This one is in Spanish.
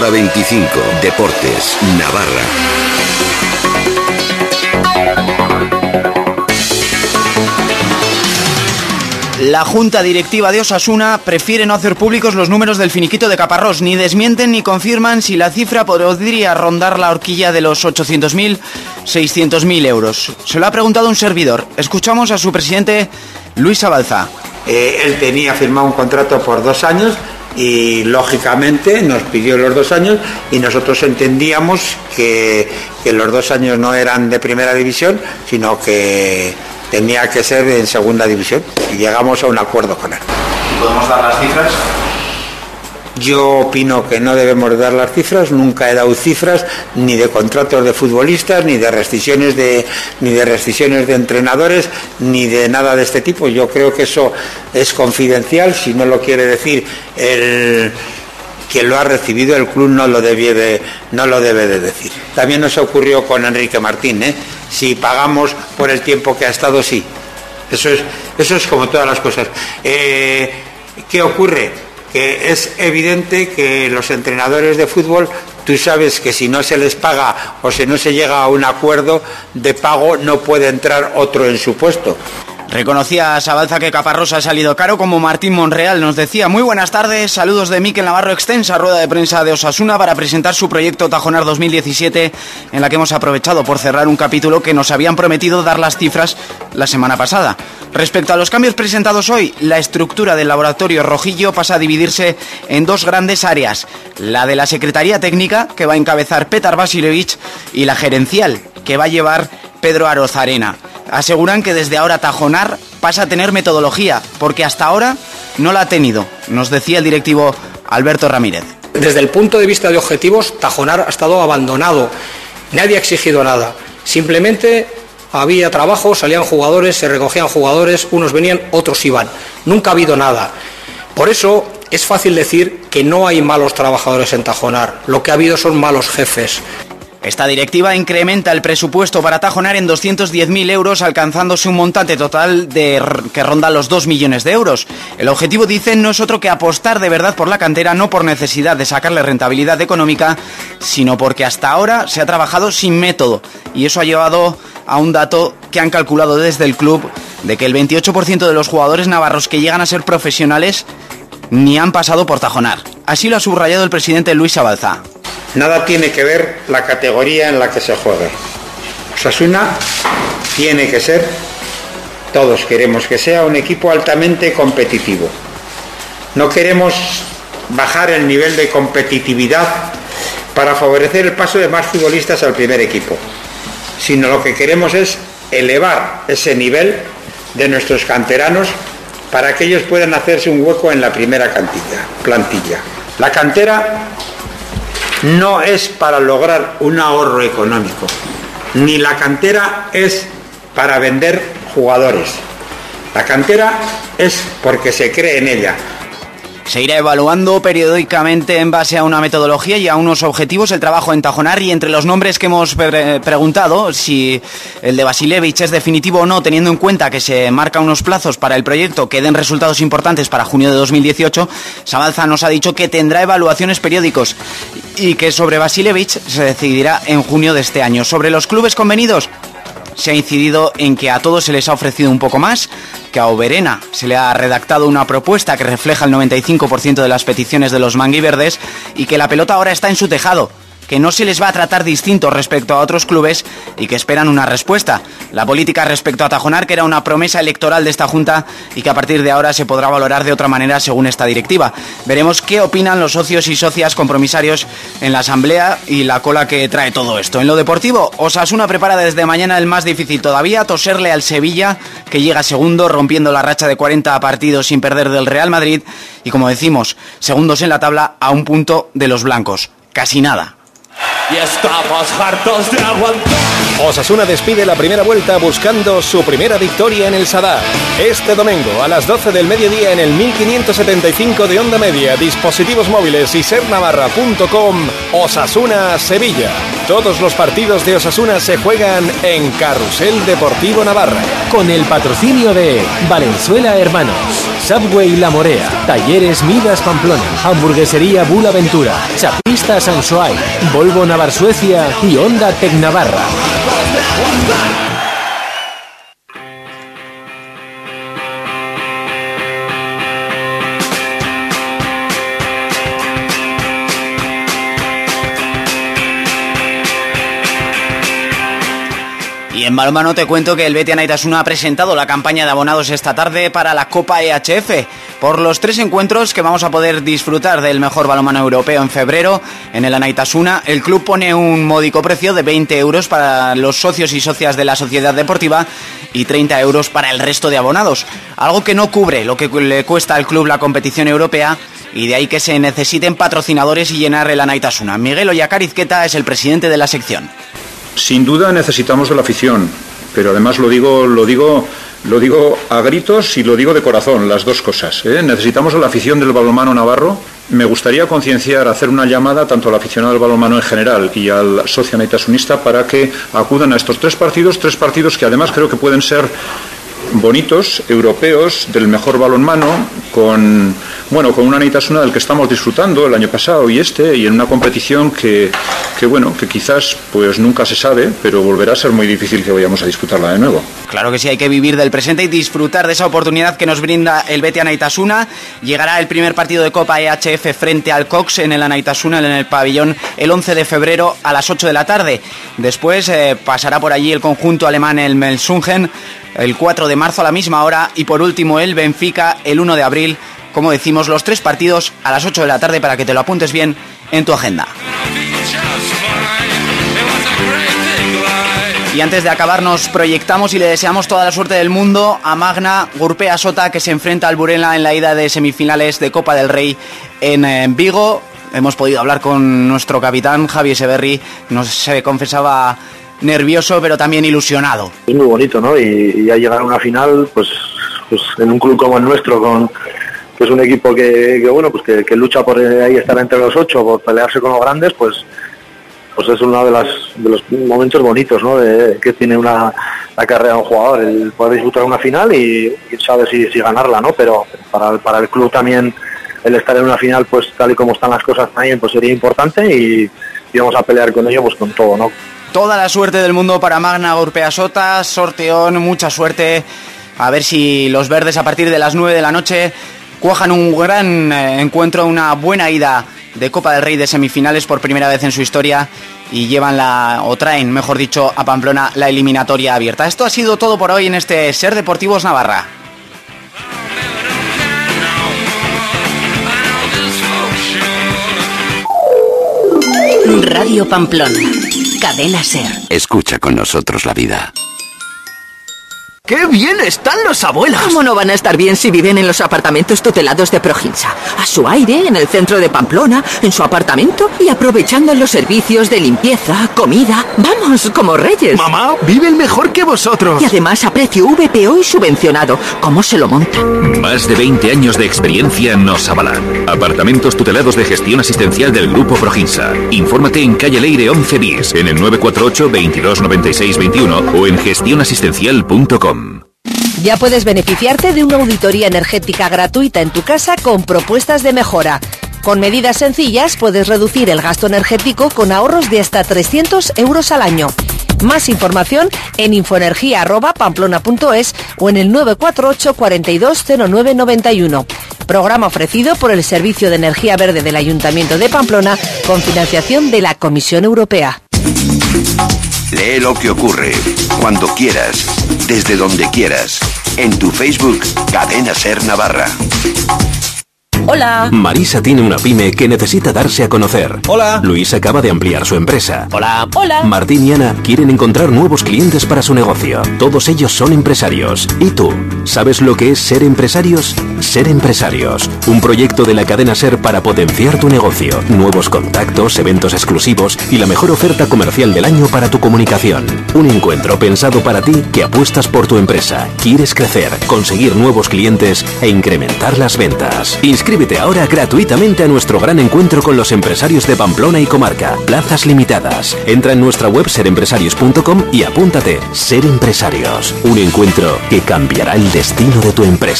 Hora 25. Deportes. Navarra. La junta directiva de Osasuna prefiere no hacer públicos los números del finiquito de Caparrós, ni desmienten ni confirman si la cifra podría rondar la horquilla de los 800.000, 600.000 euros. Se lo ha preguntado un servidor. Escuchamos a su presidente Luis Abalza. Eh, él tenía firmado un contrato por dos años y lógicamente nos pidió los dos años y nosotros entendíamos que, que los dos años no eran de primera división, sino que tenía que ser en segunda división y llegamos a un acuerdo con él. ¿Podemos dar las cifras? Yo opino que no debemos dar las cifras, nunca he dado cifras ni de contratos de futbolistas, ni de rescisiones de, ni de rescisiones de entrenadores, ni de nada de este tipo. Yo creo que eso es confidencial, si no lo quiere decir el quien lo ha recibido, el club no lo, debie de, no lo debe de decir. También nos ocurrió con Enrique Martín, ¿eh? si pagamos por el tiempo que ha estado, sí. Eso es, eso es como todas las cosas. Eh, ¿Qué ocurre? Que es evidente que los entrenadores de fútbol, tú sabes que si no se les paga o si no se llega a un acuerdo de pago, no puede entrar otro en su puesto. Reconocía a Sabalza que Caparrós ha salido caro, como Martín Monreal nos decía. Muy buenas tardes, saludos de Miquel Navarro, extensa rueda de prensa de Osasuna para presentar su proyecto Tajonar 2017, en la que hemos aprovechado por cerrar un capítulo que nos habían prometido dar las cifras la semana pasada. Respecto a los cambios presentados hoy, la estructura del laboratorio Rojillo pasa a dividirse en dos grandes áreas. La de la Secretaría Técnica, que va a encabezar Petar Basilevich, y la gerencial, que va a llevar Pedro Arozarena aseguran que desde ahora Tajonar pasa a tener metodología, porque hasta ahora no la ha tenido, nos decía el directivo Alberto Ramírez. Desde el punto de vista de objetivos, Tajonar ha estado abandonado, nadie ha exigido nada, simplemente había trabajo, salían jugadores, se recogían jugadores, unos venían, otros iban, nunca ha habido nada. Por eso es fácil decir que no hay malos trabajadores en Tajonar, lo que ha habido son malos jefes. Esta directiva incrementa el presupuesto para Tajonar en 210.000 euros, alcanzándose un montante total que ronda los 2 millones de euros. El objetivo, dicen, no es otro que apostar de verdad por la cantera, no por necesidad de sacarle rentabilidad económica, sino porque hasta ahora se ha trabajado sin método. Y eso ha llevado a un dato que han calculado desde el club de que el 28% de los jugadores navarros que llegan a ser profesionales ni han pasado por Tajonar. Así lo ha subrayado el presidente Luis Abalza. Nada tiene que ver la categoría en la que se juegue. Osasuna tiene que ser, todos queremos que sea un equipo altamente competitivo. No queremos bajar el nivel de competitividad para favorecer el paso de más futbolistas al primer equipo, sino lo que queremos es elevar ese nivel de nuestros canteranos para que ellos puedan hacerse un hueco en la primera plantilla. La cantera no es para lograr un ahorro económico, ni la cantera es para vender jugadores. La cantera es porque se cree en ella, se irá evaluando periódicamente en base a una metodología y a unos objetivos el trabajo en Tajonar y entre los nombres que hemos preguntado, si el de Basilevich es definitivo o no, teniendo en cuenta que se marca unos plazos para el proyecto que den resultados importantes para junio de 2018, Sabalza nos ha dicho que tendrá evaluaciones periódicos y que sobre Basilevich se decidirá en junio de este año. Sobre los clubes convenidos, se ha incidido en que a todos se les ha ofrecido un poco más, que a Oberena se le ha redactado una propuesta que refleja el 95% de las peticiones de los manguiverdes y que la pelota ahora está en su tejado que no se les va a tratar distinto respecto a otros clubes y que esperan una respuesta. La política respecto a Tajonar, que era una promesa electoral de esta Junta y que a partir de ahora se podrá valorar de otra manera según esta directiva. Veremos qué opinan los socios y socias compromisarios en la Asamblea y la cola que trae todo esto. En lo deportivo, Osasuna prepara desde mañana el más difícil todavía, toserle al Sevilla, que llega segundo, rompiendo la racha de 40 partidos sin perder del Real Madrid y como decimos, segundos en la tabla a un punto de los blancos. Casi nada. Y estamos hartos de aguantar. Osasuna despide la primera vuelta buscando su primera victoria en el Sadar. Este domingo a las 12 del mediodía en el 1575 de onda media, dispositivos móviles y sernavarra.com, Osasuna Sevilla. Todos los partidos de Osasuna se juegan en Carrusel Deportivo Navarra. Con el patrocinio de Valenzuela Hermanos. Subway La Morea, Talleres Midas Pamplona, Hamburguesería Bula Ventura, Chapista Sansoay, Volvo Navar Suecia y Honda Tecnavarra. En balonmano te cuento que el Betia Naitasuna ha presentado la campaña de abonados esta tarde para la Copa EHF. Por los tres encuentros que vamos a poder disfrutar del mejor balonmano europeo en febrero en el Anaitasuna, el club pone un módico precio de 20 euros para los socios y socias de la sociedad deportiva y 30 euros para el resto de abonados. Algo que no cubre lo que le cuesta al club la competición europea y de ahí que se necesiten patrocinadores y llenar el Anaitasuna. Miguel Oyacarizqueta es el presidente de la sección. Sin duda necesitamos de la afición, pero además lo digo, lo digo, lo digo a gritos y lo digo de corazón, las dos cosas. ¿eh? Necesitamos de la afición del balonmano navarro. Me gustaría concienciar, hacer una llamada tanto al aficionado del balonmano en general y al socio naitasunista para que acudan a estos tres partidos, tres partidos que además creo que pueden ser bonitos, europeos, del mejor balonmano, con bueno, con una Neitasuna del que estamos disfrutando el año pasado y este, y en una competición que, que, bueno, que quizás pues nunca se sabe, pero volverá a ser muy difícil que vayamos a disputarla de nuevo. Claro que sí, hay que vivir del presente y disfrutar de esa oportunidad que nos brinda el Betia Naitasuna. Llegará el primer partido de Copa EHF frente al Cox en el Anaitasuna, en el pabellón, el 11 de febrero a las 8 de la tarde. Después eh, pasará por allí el conjunto alemán, el Melsungen, el 4 de marzo a la misma hora y por último el Benfica el 1 de abril como decimos, los tres partidos a las 8 de la tarde para que te lo apuntes bien en tu agenda. Y antes de acabar nos proyectamos y le deseamos toda la suerte del mundo a Magna Gurpea Sota que se enfrenta al Burela en la ida de semifinales de Copa del Rey en, Vigo. Hemos podido hablar con nuestro capitán Javi Severri, nos se confesaba nervioso pero también ilusionado. Es muy bonito, ¿no? Y, ya llegar a una final, pues, pues en un club como el nuestro, con, es un equipo que, bueno pues que, lucha por ahí estar entre los ocho, por pelearse con los grandes, pues pues es uno de, los momentos bonitos ¿no? que tiene una la carrera de un jugador, el poder disfrutar una final y quién sabe si, ganarla, ¿no? Pero para, para el club también el estar en una final, pues tal y como están las cosas también, pues sería importante y, vamos a pelear con ello pues con todo, ¿no? Toda la suerte del mundo para Magna Urpea sorteón, mucha suerte. A ver si los verdes a partir de las 9 de la noche cuajan un gran eh, encuentro, una buena ida de Copa del Rey de semifinales por primera vez en su historia y llevan la, o traen, mejor dicho, a Pamplona la eliminatoria abierta. Esto ha sido todo por hoy en este Ser Deportivos Navarra. Radio Pamplona, cadena Ser. Escucha con nosotros la vida. ¡Qué bien están los abuelos! ¿Cómo no van a estar bien si viven en los apartamentos tutelados de Proginsa? A su aire, en el centro de Pamplona, en su apartamento y aprovechando los servicios de limpieza, comida. Vamos, como reyes. Mamá, viven mejor que vosotros. Y además a precio VPO y subvencionado. ¿Cómo se lo montan? Más de 20 años de experiencia nos avalan. Apartamentos tutelados de gestión asistencial del Grupo Proginsa. Infórmate en calle Leire 11 bis, en el 948 22 21 o en gestionasistencial.com. Ya puedes beneficiarte de una auditoría energética gratuita en tu casa con propuestas de mejora. Con medidas sencillas puedes reducir el gasto energético con ahorros de hasta 300 euros al año. Más información en infoenergia.pamplona.es o en el 948 420991. Programa ofrecido por el Servicio de Energía Verde del Ayuntamiento de Pamplona con financiación de la Comisión Europea. Lee lo que ocurre, cuando quieras, desde donde quieras, en tu Facebook Cadena Ser Navarra. Hola. Marisa tiene una pyme que necesita darse a conocer. Hola. Luis acaba de ampliar su empresa. Hola. Hola. Martín y Ana quieren encontrar nuevos clientes para su negocio. Todos ellos son empresarios. ¿Y tú? ¿Sabes lo que es ser empresarios? Ser empresarios. Un proyecto de la cadena Ser para potenciar tu negocio. Nuevos contactos, eventos exclusivos y la mejor oferta comercial del año para tu comunicación. Un encuentro pensado para ti que apuestas por tu empresa. Quieres crecer, conseguir nuevos clientes e incrementar las ventas. Inscríbete ahora gratuitamente a nuestro gran encuentro con los empresarios de Pamplona y comarca. Plazas limitadas. Entra en nuestra web serempresarios.com y apúntate. Ser Empresarios. Un encuentro que cambiará el destino de tu empresa.